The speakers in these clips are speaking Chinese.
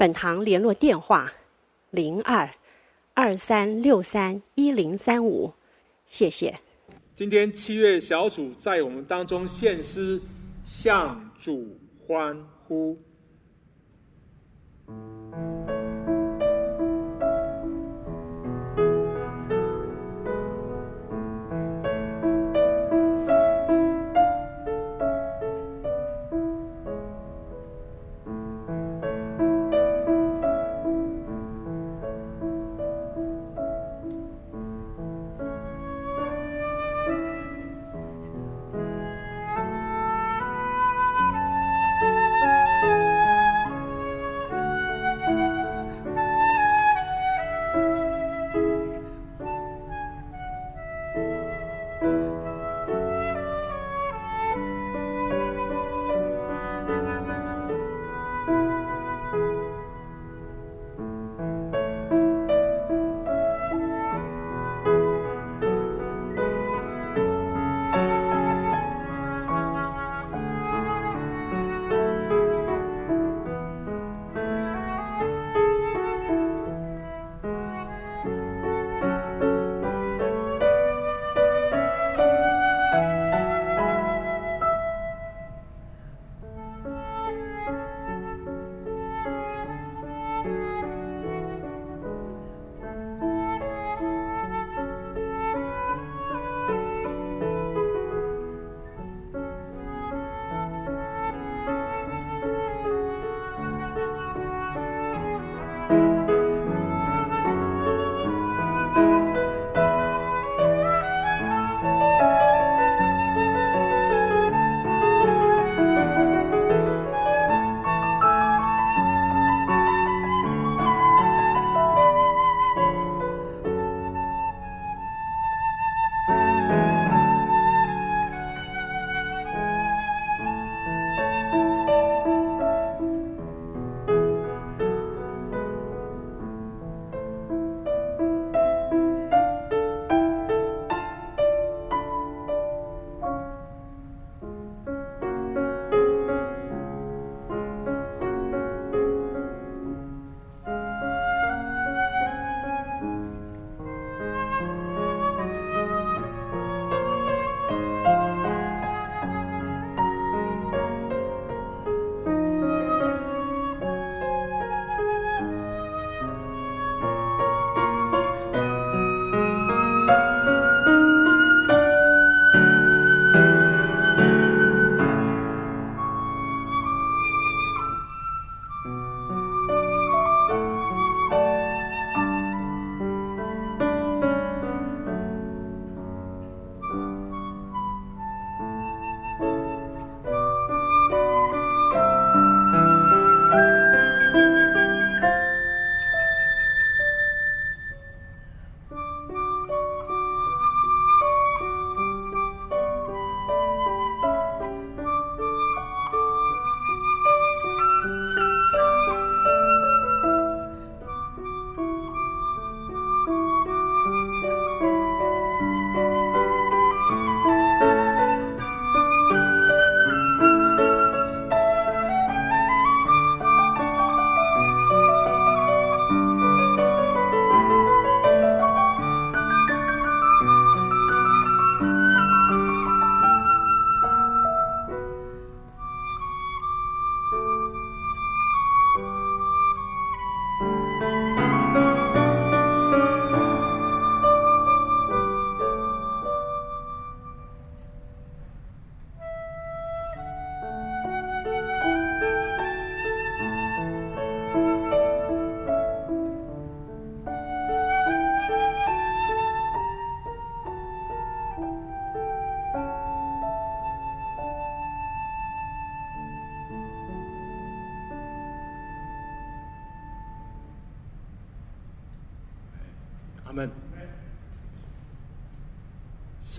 本堂联络电话：零二二三六三一零三五，谢谢。今天七月小组在我们当中献诗，向主欢呼。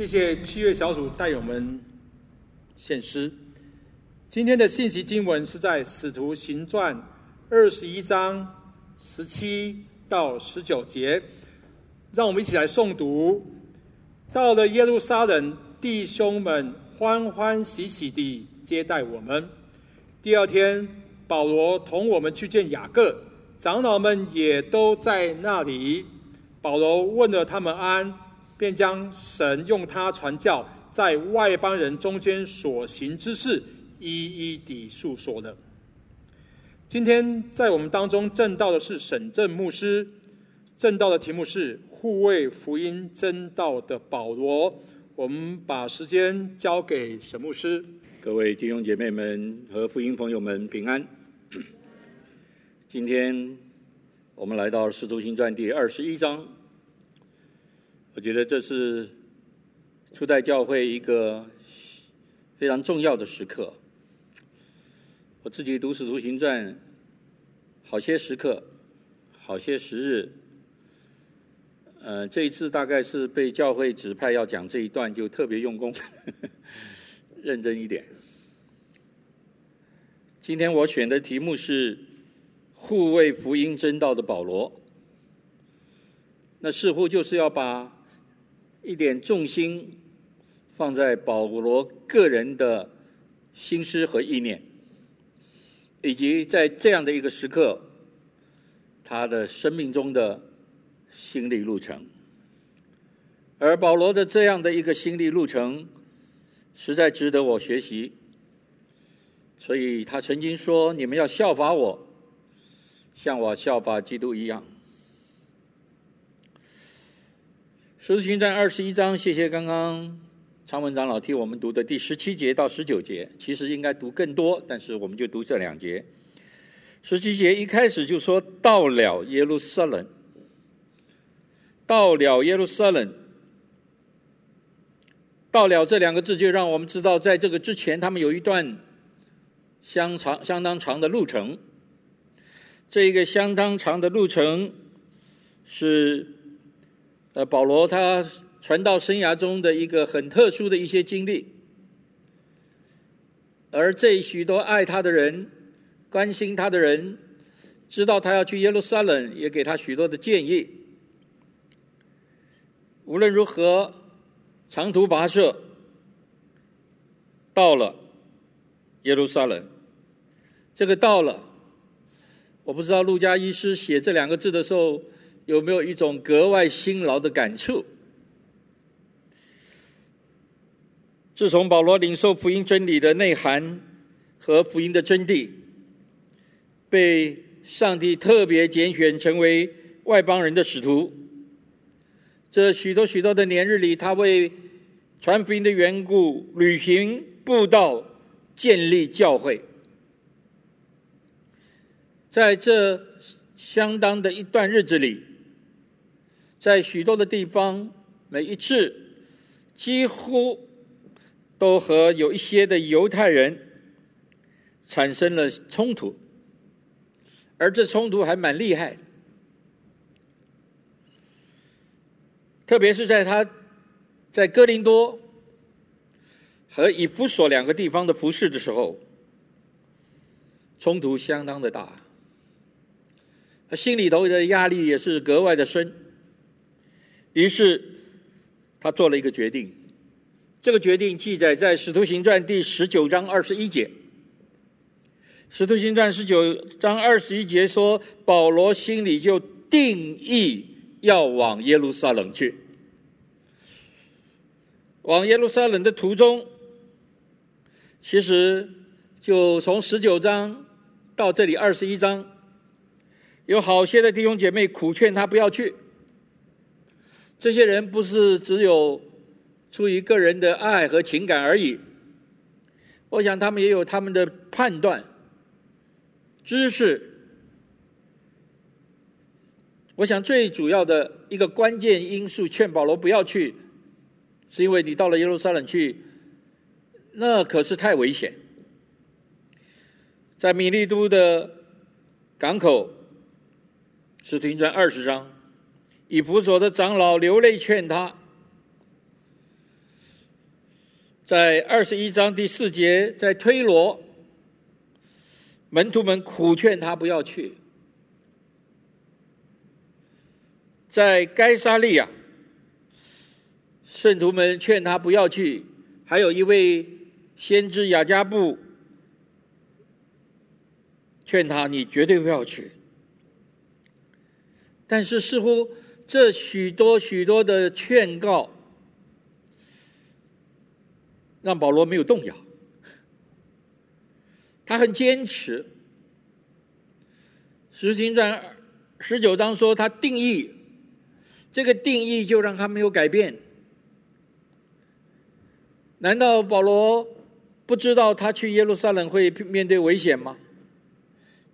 谢谢七月小组带我们献诗。今天的信息经文是在《使徒行传》二十一章十七到十九节，让我们一起来诵读。到了耶路撒冷，弟兄们欢欢喜喜地接待我们。第二天，保罗同我们去见雅各，长老们也都在那里。保罗问了他们安，便将神用他传教在外邦人中间所行之事一一地述说了。今天在我们当中证道的是沈正牧师，证道的题目是护卫福音真道的保罗。我们把时间交给沈牧师。各位弟兄姐妹们和福音朋友们平安。今天我们来到《使徒行传》第二十一章，我觉得这是初代教会一个非常重要的时刻。我自己读《使徒行传》好些时刻，好些时日。呃，这一次大概是被教会指派要讲这一段，就特别用功。认真一点。今天我选的题目是护卫福音真道的保罗。那似乎就是要把一点重心放在保罗个人的心思和意念，以及在这样的一个时刻，他的生命中的心历路程。而保罗的这样的一个心历路程。实在值得我学习，所以他曾经说：“你们要效法我，像我效法基督一样。”《十字军战》二十一章，谢谢刚刚常文长老替我们读的第十七节到十九节，其实应该读更多，但是我们就读这两节。十七节一开始就说：“到了耶路撒冷，到了耶路撒冷。”到了这两个字，就让我们知道，在这个之前，他们有一段相长、相当长的路程。这一个相当长的路程，是呃保罗他传道生涯中的一个很特殊的一些经历。而这许多爱他的人、关心他的人，知道他要去耶路撒冷，也给他许多的建议。无论如何。长途跋涉，到了耶路撒冷。这个到了，我不知道路加医师写这两个字的时候，有没有一种格外辛劳的感触。自从保罗领受福音真理的内涵和福音的真谛，被上帝特别拣选成为外邦人的使徒。这许多许多的年日里，他为传福音的缘故，旅行布道，建立教会。在这相当的一段日子里，在许多的地方，每一次几乎都和有一些的犹太人产生了冲突，而这冲突还蛮厉害。特别是在他在哥林多和以弗所两个地方的服事的时候，冲突相当的大，他心里头的压力也是格外的深。于是他做了一个决定，这个决定记载在《使徒行传》第十九章二十一节，《使徒行传》十九章二十一节说，保罗心里就定义。要往耶路撒冷去，往耶路撒冷的途中，其实就从十九章到这里二十一章，有好些的弟兄姐妹苦劝他不要去。这些人不是只有出于个人的爱和情感而已，我想他们也有他们的判断、知识。我想最主要的一个关键因素，劝保罗不要去，是因为你到了耶路撒冷去，那可是太危险。在米利都的港口，使徒行传二十章，以弗所的长老流泪劝他。在二十一章第四节，在推罗，门徒们苦劝他不要去；在该撒利亚，圣徒们劝他不要去；还有一位先知雅加布劝他，你绝对不要去。但是似乎这许多许多的劝告，让保罗没有动摇，他很坚持。使徒行传十九章说他定义，这个定义就让他没有改变。难道保罗不知道他去耶路撒冷会面对危险吗？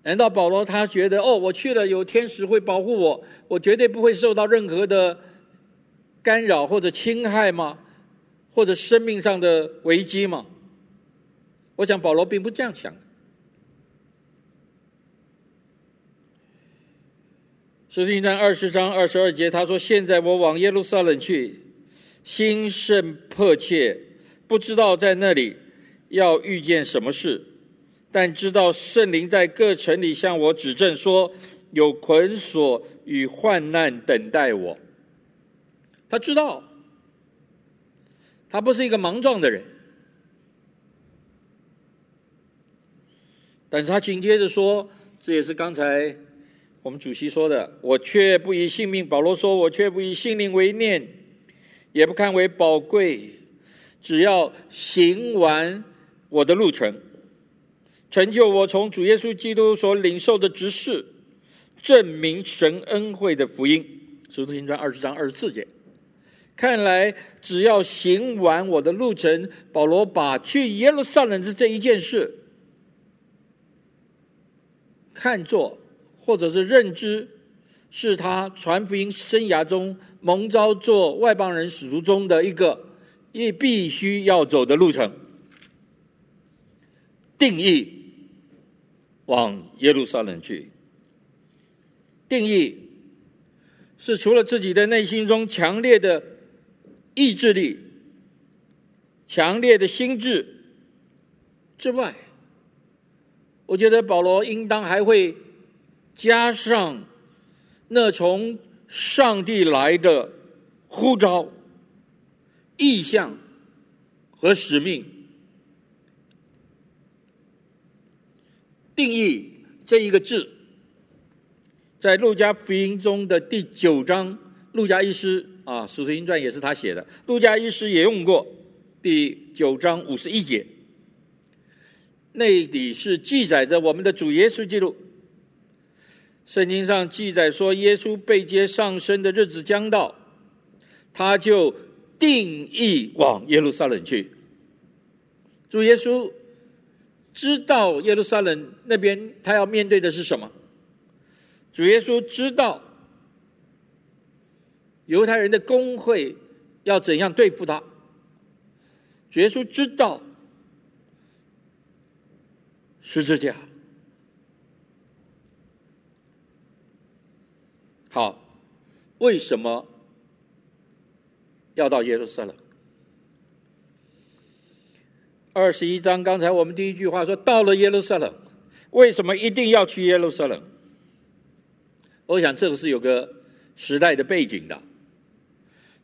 难道保罗他觉得哦，我去了有天使会保护我，我绝对不会受到任何的干扰或者侵害吗？或者生命上的危机吗？我想保罗并不这样想。使徒行传二十章二十二节，他说：“现在我往耶路撒冷去，心甚迫切，不知道在那里要遇见什么事，但知道圣灵在各城里向我指证说，有捆锁与患难等待我。”他知道。他不是一个莽撞的人，但是他紧接着说，这也是刚才我们主席说的，我却不以性命，保罗说，我却不以性命为念，也不看为宝贵，只要行完我的路程，成就我从主耶稣基督所领受的职事，证明神恩惠的福音。使徒行传二十章二十四节。看来，只要行完我的路程，保罗把去耶路撒冷的这一件事看作，或者是认知，是他传福音生涯中蒙召做外邦人使徒中的一个，也必须要走的路程。定义往耶路撒冷去，定义是除了自己的内心中强烈的。意志力、强烈的心智之外，我觉得保罗应当还会加上那从上帝来的呼召、意向和使命。定义这一个字，在路加福音中的第九章，路加医师。啊，《使徒行传》也是他写的，路加医师也用过第九章五十一节，那里是记载着我们的主耶稣基督。圣经上记载说，耶稣被接上升的日子将到，他就定义往耶路撒冷去。主耶稣知道耶路撒冷那边他要面对的是什么，主耶稣知道。犹太人的工会要怎样对付他？耶稣知道十字架。好，为什么要到耶路撒冷？二十一章，刚才我们第一句话说到了耶路撒冷，为什么一定要去耶路撒冷？我想这个是有个时代的背景的。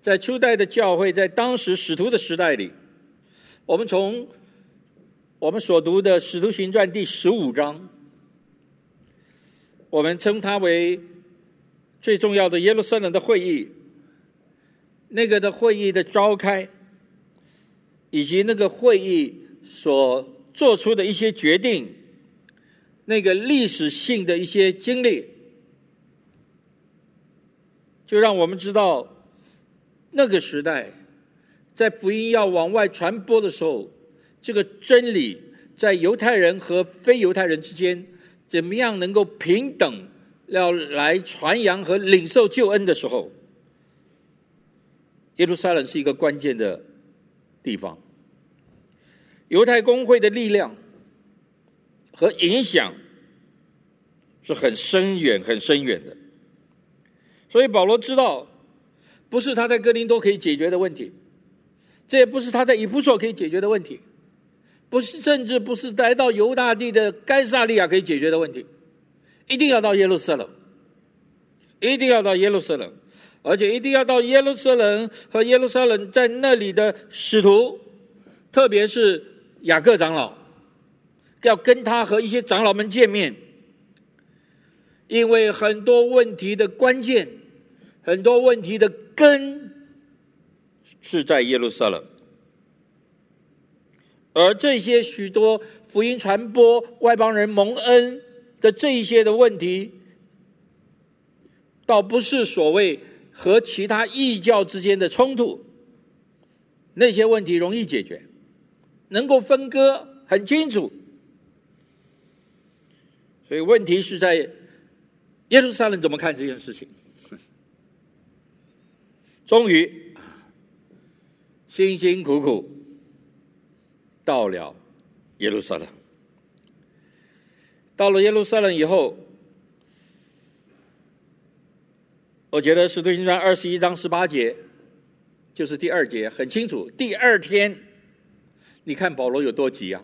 在初代的教会，在当时使徒的时代里，我们从我们所读的《使徒行传》第十五章，我们称它为最重要的耶路撒冷的会议。那个的会议的召开，以及那个会议所做出的一些决定，那个历史性的一些经历，就让我们知道。那个时代，在福音要往外传播的时候，这个真理在犹太人和非犹太人之间，怎么样能够平等要来传扬和领受救恩的时候，耶路撒冷是一个关键的地方。犹太公会的力量和影响是很深远、很深远的。所以保罗知道，不是他在哥林多可以解决的问题，这也不是他在以弗所可以解决的问题，不是，甚至不是来到犹大地的该撒利亚可以解决的问题，一定要到耶路撒冷，一定要到耶路撒冷，而且一定要到耶路撒冷和耶路撒冷在那里的使徒，特别是雅各长老，要跟他和一些长老们见面，因为很多问题的关键，很多问题的根是在耶路撒冷。而这些许多福音传播、外邦人蒙恩的这一些的问题，倒不是所谓和其他异教之间的冲突，那些问题容易解决，能够分割很清楚。所以问题是在耶路撒冷怎么看这件事情？终于辛辛苦苦。到了耶路撒冷，到了耶路撒冷以后，我觉得《使徒行传》二十一章十八节就是第二节，很清楚。第二天，你看保罗有多急啊！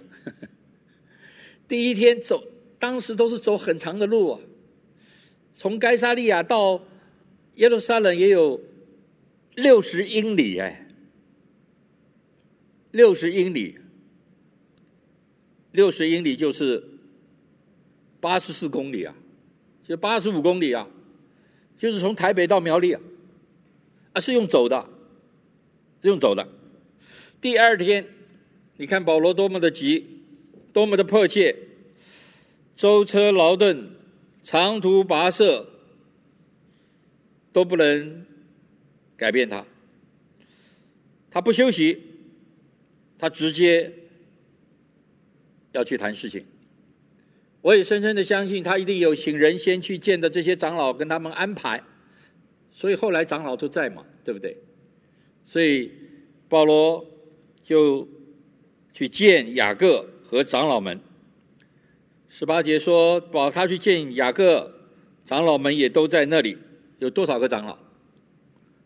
第一天走，当时都是走很长的路啊，从该沙利亚到耶路撒冷也有六十英里哎，六十英里。六十英里就是八十四公里啊，就八十五公里啊，就是从台北到苗栗啊，啊是用走的，用走的。第二天，你看保罗多么的急，多么的迫切，舟车劳顿，长途跋涉，都不能改变他，他不休息，他直接。要去谈事情，我也深深的相信，他一定有请人先去见的这些长老，跟他们安排，所以后来长老都在嘛，对不对？所以保罗就去见雅各和长老们。十八节说，保他去见雅各，长老们也都在那里。有多少个长老？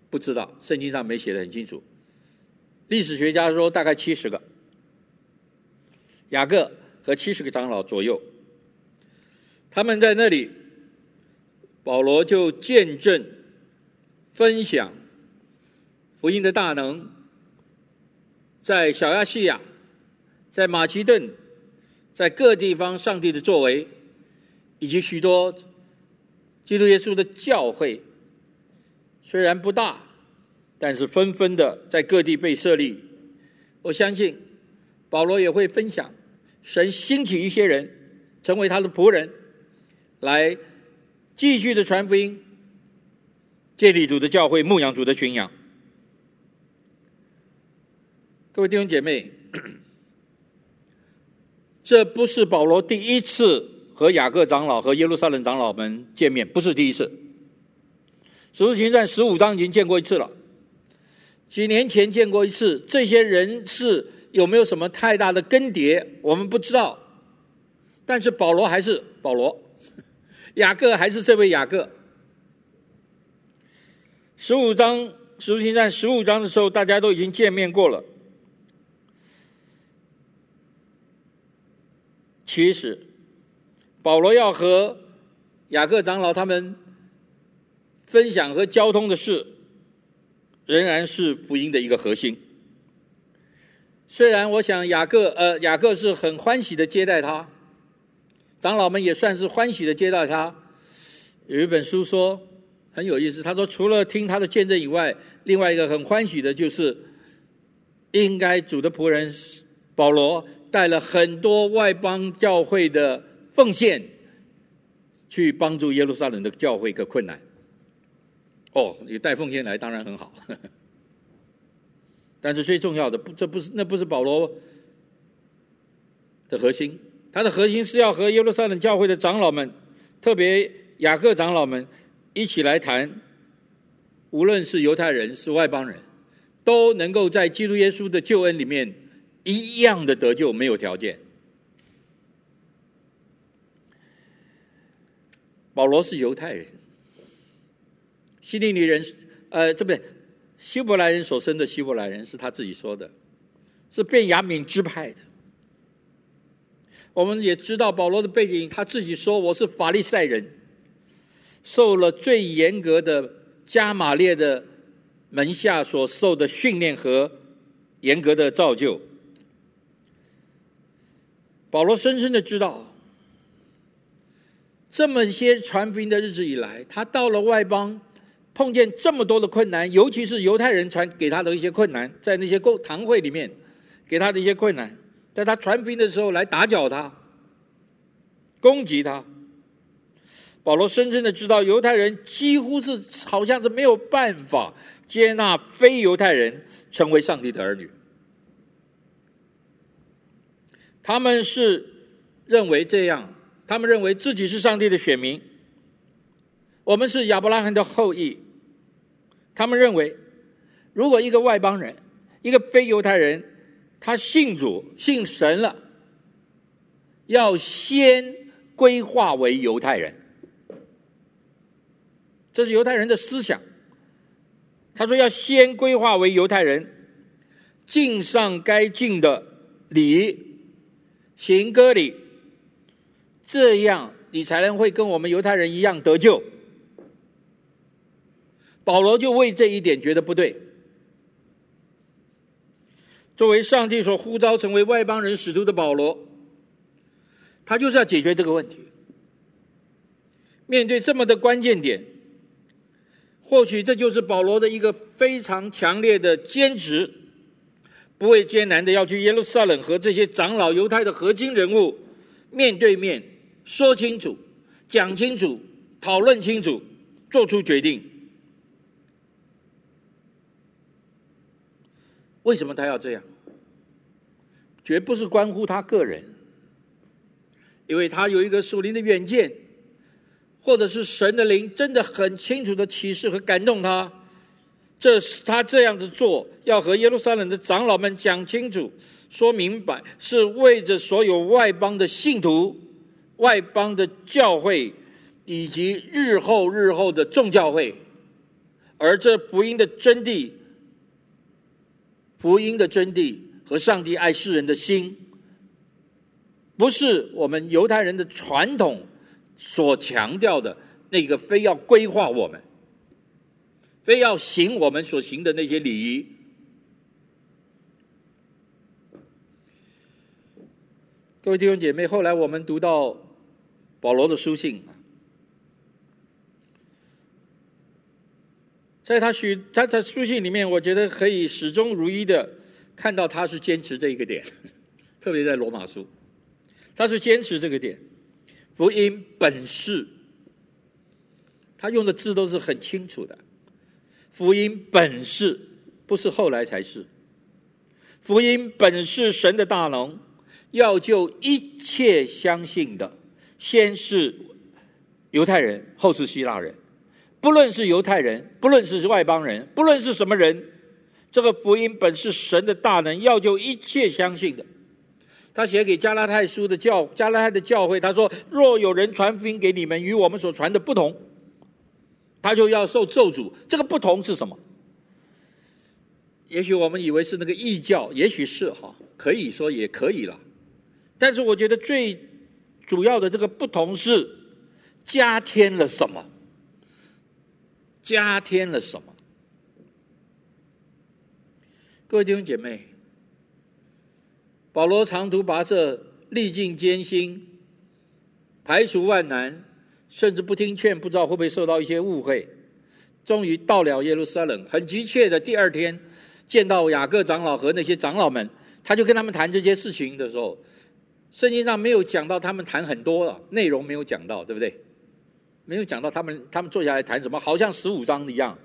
不知道，圣经上没写的很清楚。历史学家说大概七十个。雅各和七十个长老左右，他们在那里，保罗就见证、分享福音的大能，在小亚细亚、在马其顿、在各地方上帝的作为，以及许多基督耶稣的教会，虽然不大，但是纷纷的在各地被设立。我相信保罗也会分享。神兴起一些人，成为他的仆人，来继续的传福音，建立主的教会，牧养主的群羊。各位弟兄姐妹，这不是保罗第一次和雅各长老和耶路撒冷长老们见面，不是第一次。使徒行传十五章已经见过一次了，几年前见过一次。这些人是。有没有什么太大的更迭？我们不知道。但是保罗还是保罗，雅各还是这位雅各。十五章，使徒行传十五章的时候，大家都已经见面过了。其实，保罗要和雅各长老他们分享和交通的事，仍然是福音的一个核心。虽然我想雅各，呃，雅各是很欢喜的接待他，长老们也算是欢喜的接待他。有一本书说很有意思，他说除了听他的见证以外，另外一个很欢喜的就是，应该主的仆人保罗带了很多外邦教会的奉献，去帮助耶路撒冷的教会一个困难。哦，你带奉献来当然很好。但是最重要的不，这不是那不是保罗的核心，他的核心是要和耶路撒冷教会的长老们，特别雅各长老们一起来谈，无论是犹太人是外邦人，都能够在基督耶稣的救恩里面一样的得救，没有条件。保罗是犹太人，希利尼人，呃，这不对，希伯来人所生的希伯来人是他自己说的，是被雅敏支派的。我们也知道保罗的背景，他自己说我是法利赛人，受了最严格的加玛列的门下所受的训练和严格的造就。保罗深深的知道，这么些传福音的日子以来，他到了外邦，碰见这么多的困难，尤其是犹太人传给他的一些困难，在那些公堂会里面给他的一些困难。在他传福音的时候来打搅他、攻击他，保罗深深的知道，犹太人几乎是好像是没有办法接纳非犹太人成为上帝的儿女。他们是认为这样，他们认为自己是上帝的选民，我们是亚伯拉罕的后裔。他们认为，如果一个外邦人，一个非犹太人，他信主、信神了，要先归化为犹太人，这是犹太人的思想。他说要先归化为犹太人，尽上该尽的礼，行割礼，这样你才能会跟我们犹太人一样得救。保罗就为这一点觉得不对。作为上帝所呼召成为外邦人使徒的保罗，他就是要解决这个问题。面对这么的关键点，或许这就是保罗的一个非常强烈的坚持，不畏艰难的要去耶路撒冷和这些长老、犹太的核心人物面对面说清楚、讲清楚、讨论清楚、做出决定。为什么他要这样？绝不是关乎他个人，因为他有一个属灵的远见，或者是神的灵真的很清楚的启示和感动他。这是他这样子做，要和耶路撒冷的长老们讲清楚、说明白，是为着所有外邦的信徒、外邦的教会以及日后日后的众教会，而这福音的真谛。福音的真谛和上帝爱世人的心，不是我们犹太人的传统所强调的那个，非要规划我们，非要行我们所行的那些礼仪。各位弟兄姐妹，后来我们读到保罗的书信。在他许他的书信里面，我觉得可以始终如一的看到他是坚持这一个点，特别在罗马书，他是坚持这个点。福音本是，他用的字都是很清楚的。福音本是，不是后来才是。福音本是神的大能，要救一切相信的，先是犹太人，后是希腊人。不论是犹太人，不论是外邦人，不论是什么人，这个福音本是神的大能，要救一切相信的。他写给加拉太书的教加拉太的教会，他说：“若有人传福音给你们，与我们所传的不同，他就要受咒诅。”这个不同是什么？也许我们以为是那个异教，也许是哈，可以说也可以了。但是我觉得最主要的这个不同是加添了什么？加添了什么？各位弟兄姐妹，保罗长途跋涉，历尽艰辛，排除万难，甚至不听劝，不知道会不会受到一些误会。终于到了耶路撒冷，很急切的第二天见到雅各长老和那些长老们，他就跟他们谈这些事情的时候，圣经上没有讲到他们谈很多了，内容没有讲到，对不对？没有讲到他们，他们坐下来谈什么，好像十五章一样。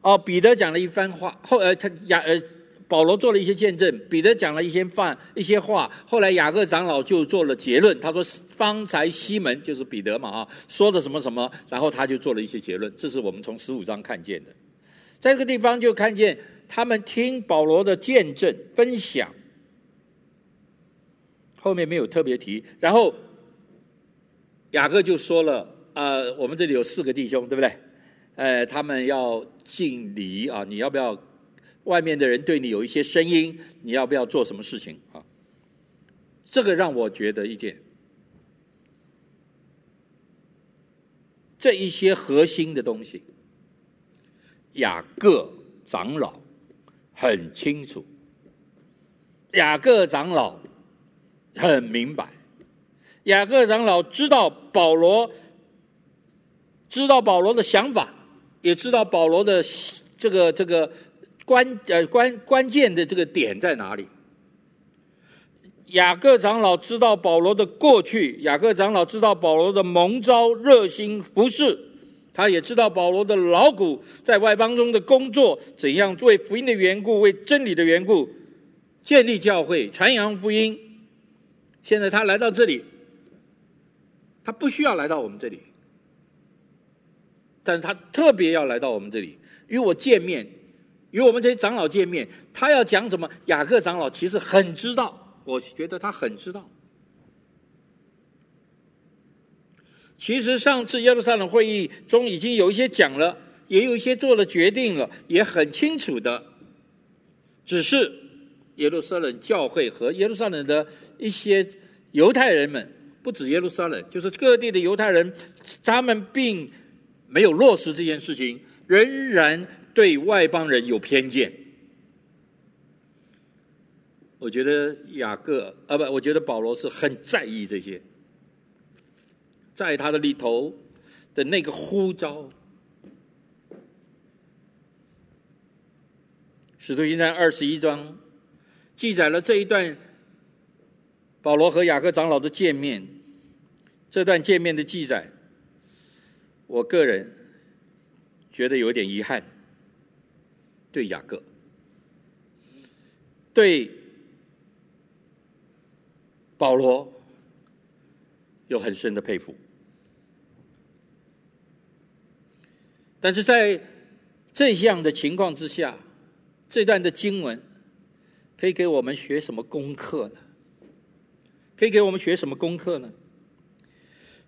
哦，彼得讲了一番话，后呃，他雅呃，保罗做了一些见证，彼得讲了一些话，一些话。后来雅各长老就做了结论，他说：“方才西门就是彼得嘛啊，说的什么什么。”然后他就做了一些结论，这是我们从十五章看见的。在这个地方就看见他们听保罗的见证分享，后面没有特别提。然后雅各就说了。呃，我们这里有四个弟兄，对不对？呃，他们要敬礼啊，你要不要？外面的人对你有一些声音，你要不要做什么事情啊？这个让我觉得一点，这一些核心的东西，雅各长老很清楚，雅各长老很明白，雅各长老知道保罗，知道保罗的想法，也知道保罗的这个这个。关呃关关键的这个点在哪里？雅各长老知道保罗的过去，雅各长老知道保罗的蒙召热心服侍，他也知道保罗的劳苦在外邦中的工作，怎样为福音的缘故，为真理的缘故建立教会，传扬福音。现在他来到这里，他不需要来到我们这里，但是他特别要来到我们这里与我见面。与我们这些长老见面，他要讲什么？雅各长老其实很知道，我觉得他很知道。其实上次耶路撒冷会议中已经有一些讲了，也有一些做了决定了，也很清楚的。只是耶路撒冷教会和耶路撒冷的一些犹太人们，不止耶路撒冷，就是各地的犹太人，他们并没有落实这件事情，仍然。对外邦人有偏见，我觉得雅各啊不，我觉得保罗是很在意这些，在他的里头的那个呼召，《使徒行传》二十一章记载了这一段保罗和雅各长老的见面，这段见面的记载，我个人觉得有点遗憾。对雅各，对保罗有很深的佩服，但是在这样的情况之下，这段的经文可以给我们学什么功课呢？可以给我们学什么功课呢？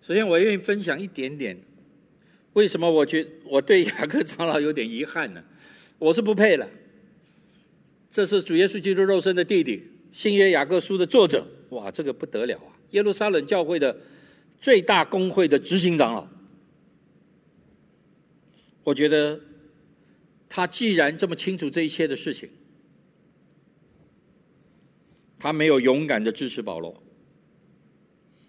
首先，我愿意分享一点点，为什么我觉我对雅各长老有点遗憾呢？我是不配了。这是主耶稣基督肉身的弟弟，新约雅各书的作者。哇，这个不得了啊！耶路撒冷教会的最大公会的执行长老。我觉得他既然这么清楚这一切的事情，他没有勇敢的支持保罗，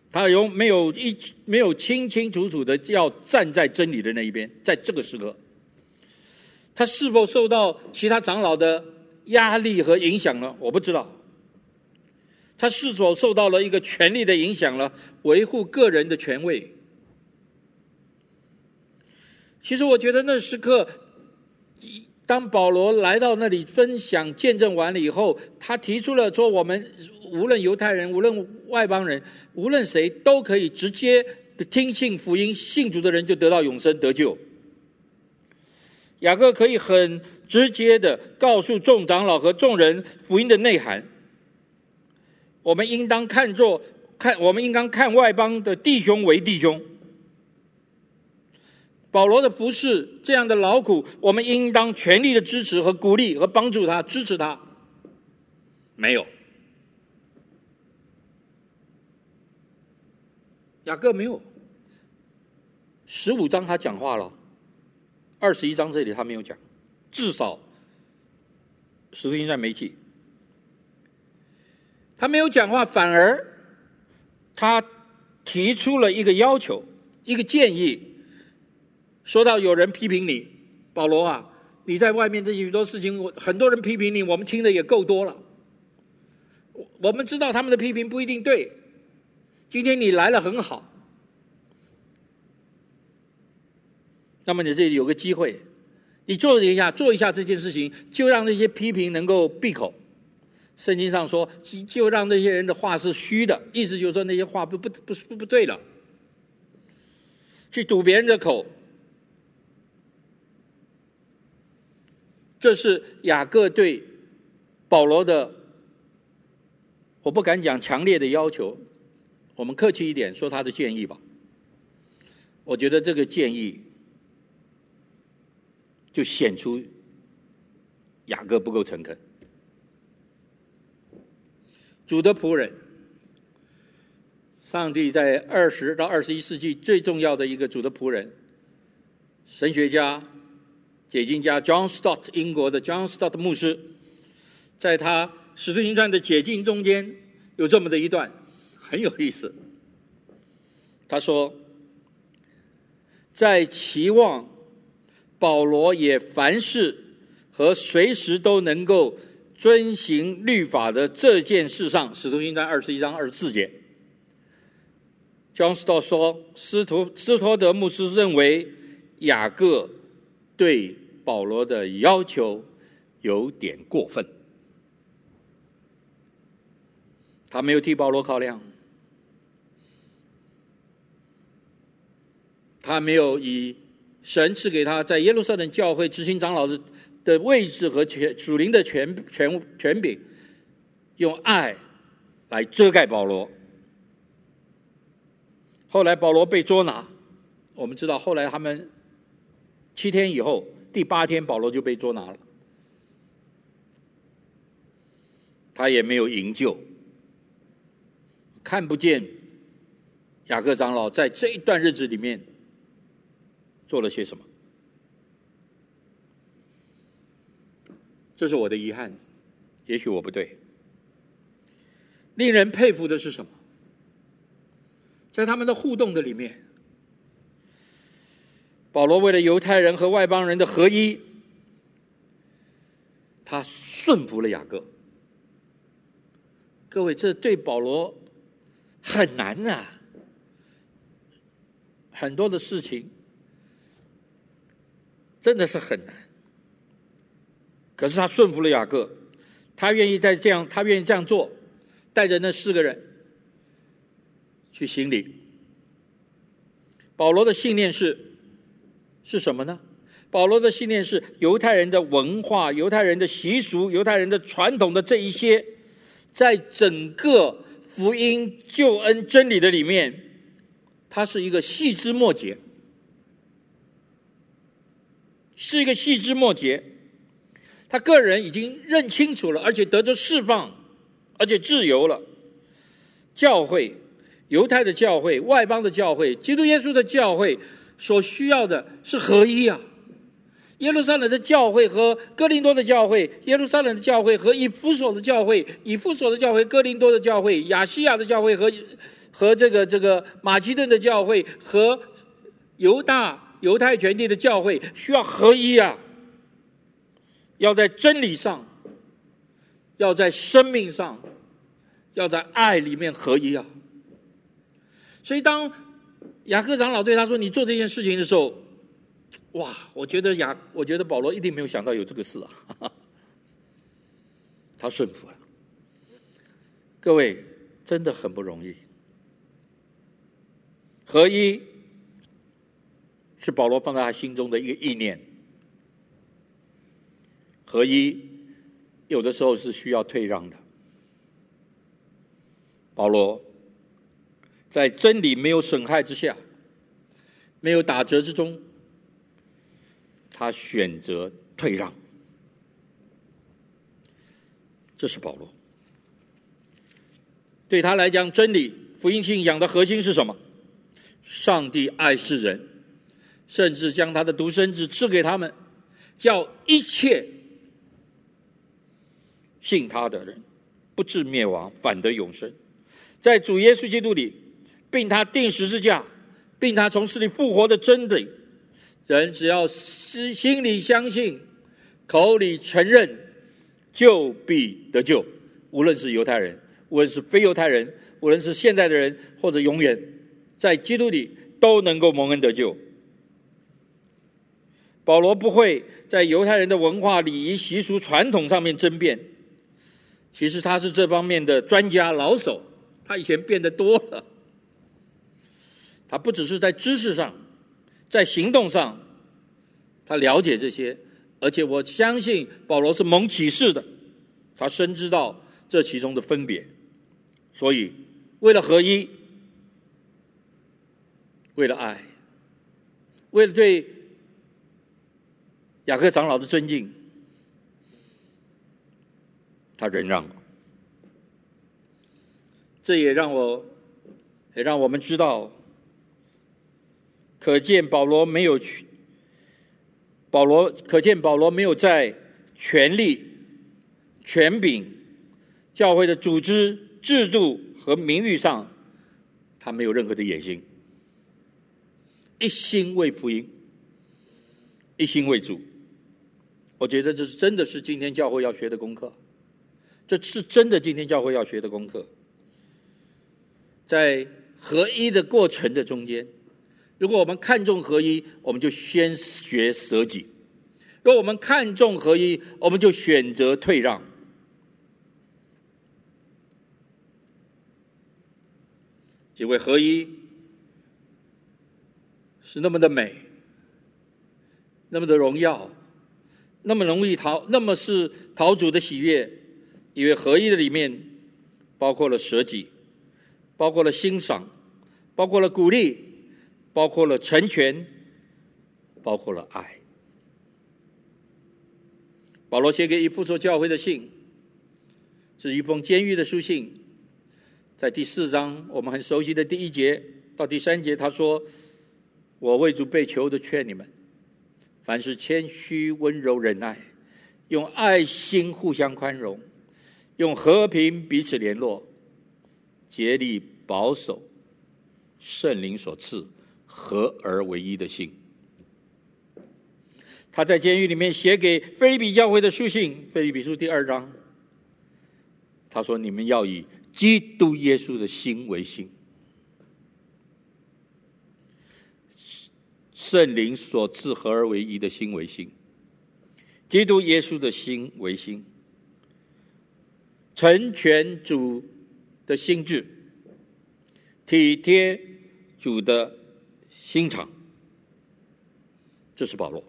他有没有一没有清清楚楚的要站在真理的那一边，在这个时刻。他是否受到其他长老的压力和影响呢？我不知道。他是否受到了一个权力的影响了？维护个人的权位。其实我觉得那时刻，当保罗来到那里分享见证完了以后，他提出了说：我们无论犹太人，无论外邦人，无论谁都可以直接听信福音，信主的人就得到永生得救。雅各可以很直接的告诉众长老和众人福音的内涵。我们应当看作看，我们应当看外邦的弟兄为弟兄。保罗的服侍这样的劳苦，我们应当全力的支持和鼓励和帮助他，支持他。没有，雅各没有。十五章他讲话了。二十一章这里他没有讲，至少使徒行传没记。他没有讲话，反而他提出了一个要求，一个建议。说到有人批评你，保罗啊，你在外面这许多事情，我很多人批评你，我们听的也够多了。我们知道他们的批评不一定对。今天你来了很好。那么你这里有个机会，你做一下，做一下这件事情，就让那些批评能够闭口。圣经上说，就让那些人的话是虚的，意思就是说那些话不不不不不对了，去堵别人的口。这是雅各对保罗的，我不敢讲强烈的要求，我们客气一点说他的建议吧。我觉得这个建议。就显出雅各不够诚恳。主的仆人，上帝在二十到二十一世纪最重要的一个主的仆人，神学家、解经家 John Stott，英国的 John Stott 牧师，在他《使徒行传》的解经中间有这么的一段，很有意思。他说，在期望保罗也凡事和随时都能够。遵行律法的这件事上，《使徒行传》二十一章二十四节，John s t o l 说，斯图斯托德牧师认为雅各对保罗的要求有点过分，他没有替保罗考量，他没有以神赐给他在耶路撒冷教会执行长老的。的位置和权属灵的权权权柄，用爱来遮盖保罗。后来保罗被捉拿，我们知道后来他们七天以后，第八天保罗就被捉拿了，他也没有营救，看不见雅各长老在这一段日子里面做了些什么。这是我的遗憾，也许我不对。令人佩服的是什么？在他们的互动的里面，保罗为了犹太人和外邦人的合一，他顺服了雅各。各位，这对保罗很难啊！很多的事情真的是很难。可是他顺服了雅各，他愿意在这样，他愿意这样做，带着那四个人去行礼。保罗的信念是是什么呢？保罗的信念是犹太人的文化、犹太人的习俗、犹太人的传统的这一些，在整个福音救恩真理的里面，它是一个细枝末节，是一个细枝末节。他个人已经认清楚了，而且得着释放，而且自由了。教会、犹太的教会、外邦的教会、基督耶稣的教会所需要的是合一啊！耶路撒冷的教会和哥林多的教会，耶路撒冷的教会和以弗所的教会，以弗所的教会、哥林多的教会、亚细亚的教会和和这个这个马其顿的教会和犹大犹太全地的教会需要合一啊！要在真理上，要在生命上，要在爱里面合一啊！所以当雅各长老对他说：“你做这件事情的时候，哇！我觉得雅，我觉得保罗一定没有想到有这个事啊！哈哈，他顺服了。各位真的很不容易，合一是保罗放在他心中的一个意念。合一，有的时候是需要退让的。保罗在真理没有损害之下，没有打折之中，他选择退让。这是保罗。对他来讲，真理、福音信仰的核心是什么？上帝爱世人，甚至将他的独生子赐给他们，叫一切。信他的人，不至灭亡，反得永生。在主耶稣基督里，并他钉十字架，并他从死里复活的真理，人只要心心里相信，口里承认，就必得救。无论是犹太人，无论是非犹太人，无论是现在的人或者永远，在基督里都能够蒙恩得救。保罗不会在犹太人的文化、礼仪、习俗、传统上面争辩。其实他是这方面的专家老手，他以前变得多了。他不只是在知识上，在行动上，他了解这些，而且我相信保罗是蒙启示的，他深知道这其中的分别。所以，为了合一，为了爱，为了对雅各长老的尊敬，他忍让。这也让我，也让我们知道，可见保罗没有去，保罗可见保罗没有在权力、权柄、教会的组织、制度和名誉上，他没有任何的野心，一心为福音，一心为主。我觉得这是真的是今天教会要学的功课，这是真的今天教会要学的功课。在合一的过程的中间，如果我们看重合一，我们就先学舍己；如果我们看重合一，我们就选择退让。因为合一是那么的美，那么的荣耀，那么容易讨，那么是讨主的喜悦。因为合一的里面包括了舍己。包括了欣赏，包括了鼓励，包括了成全，包括了爱。保罗写给以弗所教会的信，是一封监狱的书信。在第四章，我们很熟悉的第一节到第三节，他说：“我为主被囚的劝你们，凡是谦虚、温柔、忍耐，用爱心互相宽容，用和平彼此联络。”竭力保守圣灵所赐合而为一的心。他在监狱里面写给腓利比教会的书信，腓利比书第二章，他说：“你们要以基督耶稣的心为心，圣灵所赐合而为一的心为心，基督耶稣的心为心，成全主。”的心志，体贴主的心肠，这是保罗，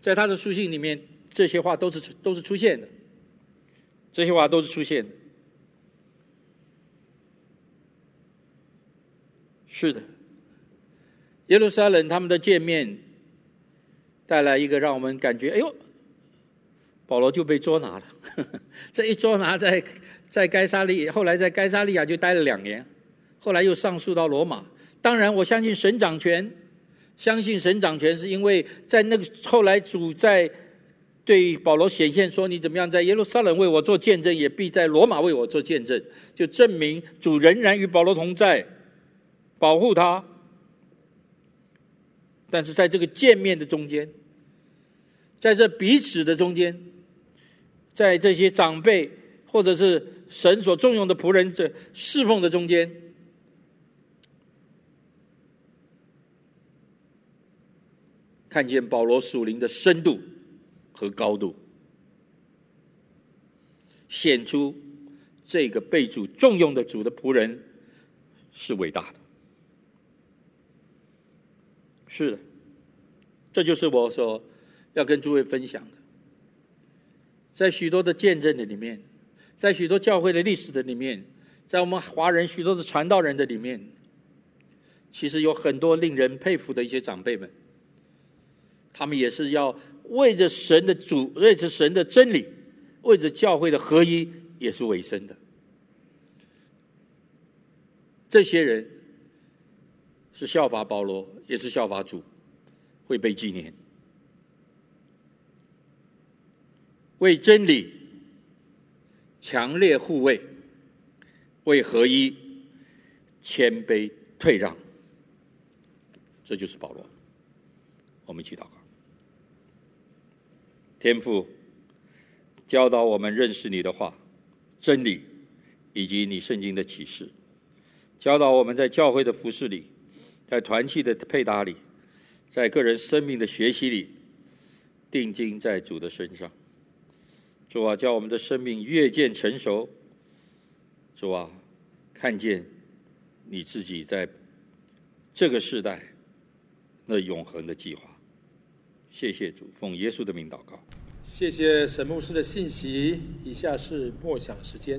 在他的书信里面，这些话都是都是出现的，这些话都是出现的。是的，耶路撒冷他们的见面，带来一个让我们感觉，哎呦，保罗就被捉拿了，这一捉拿在。在该撒利，后来在该撒利亚就待了两年，后来又上诉到罗马。当然，我相信神掌权，相信神掌权，是因为在那个后来主在对保罗显现说：“你怎么样，在耶路撒冷为我做见证，也必在罗马为我做见证。”就证明主仍然与保罗同在，保护他。但是在这个见面的中间，在这彼此的中间，在这些长辈或者是。神所重用的仆人这侍奉的中间，看见保罗属灵的深度和高度，显出这个被主重用的主的仆人是伟大的。是的，这就是我所要跟诸位分享的，在许多的见证的里面。在许多教会的历史的里面，在我们华人许多的传道人的里面，其实有很多令人佩服的一些长辈们，他们也是要为着神的主，为着神的真理，为着教会的合一，也是委身的。这些人是效法保罗，也是效法主，会被纪念，为真理。强烈护卫，为合一，谦卑退让，这就是保罗。我们一起祷告。天父，教导我们认识你的话、真理，以及你圣经的启示。教导我们在教会的服饰里，在团契的配搭里，在个人生命的学习里，定睛在主的身上。主啊，叫我们的生命越渐成熟。主啊，看见你自己在这个时代那永恒的计划。谢谢主，奉耶稣的名祷告。谢谢沈牧师的信息。以下是默想时间。